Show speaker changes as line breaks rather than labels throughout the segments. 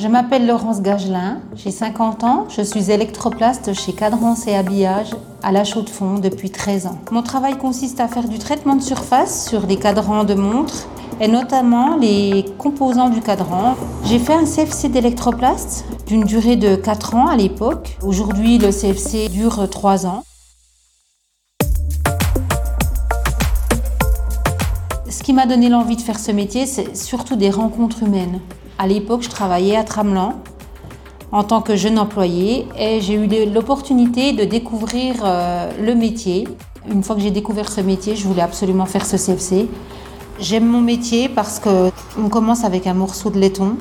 Je m'appelle Laurence Gagelin, j'ai 50 ans, je suis électroplaste chez Cadrance et Habillage à La Chaux-de-Fonds depuis 13 ans. Mon travail consiste à faire du traitement de surface sur des cadrans de montres et notamment les composants du cadran. J'ai fait un CFC d'électroplaste d'une durée de 4 ans à l'époque. Aujourd'hui, le CFC dure 3 ans. Ce qui m'a donné l'envie de faire ce métier, c'est surtout des rencontres humaines. À l'époque, je travaillais à Tramelan en tant que jeune employée et j'ai eu l'opportunité de découvrir euh, le métier. Une fois que j'ai découvert ce métier, je voulais absolument faire ce CFC. J'aime mon métier parce qu'on commence avec un morceau de laiton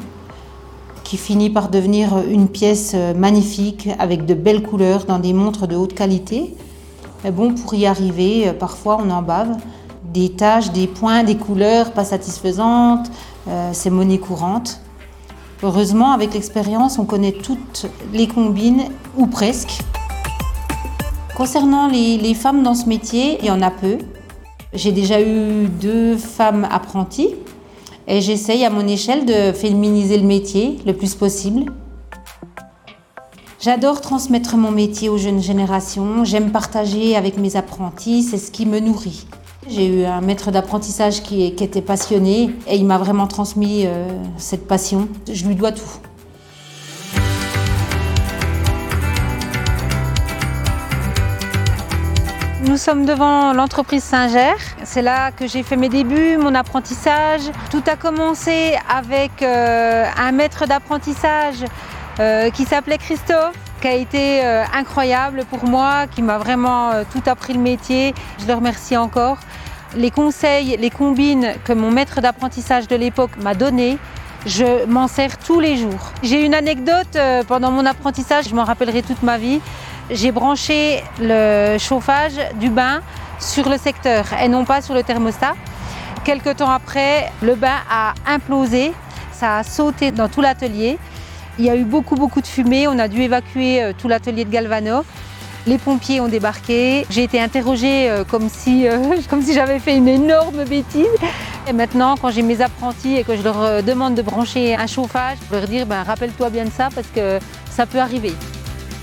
qui finit par devenir une pièce magnifique avec de belles couleurs dans des montres de haute qualité. Mais bon, pour y arriver, parfois on en bave. Des taches, des points, des couleurs pas satisfaisantes, euh, c'est monnaie courante. Heureusement, avec l'expérience, on connaît toutes les combines, ou presque. Concernant les, femmes dans ce métier, il y en a peu. J'ai déjà eu deux femmes apprenties et j'essaye à mon échelle de féminiser le métier le plus possible. J'adore transmettre mon métier aux jeunes générations, j'aime partager avec mes apprentis, c'est ce qui me nourrit. J'ai eu un maître d'apprentissage qui, était passionné et il m'a vraiment transmis euh, cette passion. Je lui dois tout. Nous sommes devant l'entreprise Singer. C'est là que j'ai fait mes débuts, mon apprentissage. Tout a commencé avec euh, un maître d'apprentissage euh, qui s'appelait Christophe, qui a été euh, incroyable pour moi, qui m'a vraiment tout appris le métier. Je le remercie encore. Les conseils, les combines que mon maître d'apprentissage de l'époque m'a donné, je m'en sers tous les jours. J'ai une anecdote pendant mon apprentissage, je m'en rappellerai toute ma vie j'ai branché le chauffage du bain sur le secteur et non pas sur le thermostat. Quelques temps après, le bain a implosé, ça a sauté dans tout l'atelier. Il y a eu beaucoup beaucoup de fumée, on a dû évacuer euh, tout l'atelier de Galvano. Les pompiers ont débarqué. J'ai été interrogée euh, comme si, euh, comme si j'avais fait une énorme bêtise. Et maintenant, quand j'ai mes apprentis et que je leur demande de brancher un chauffage, je leur dire ben, rappelle-toi bien de ça parce que ça peut arriver.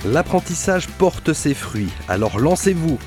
L'apprentissage porte ses fruits, alors lancez-vous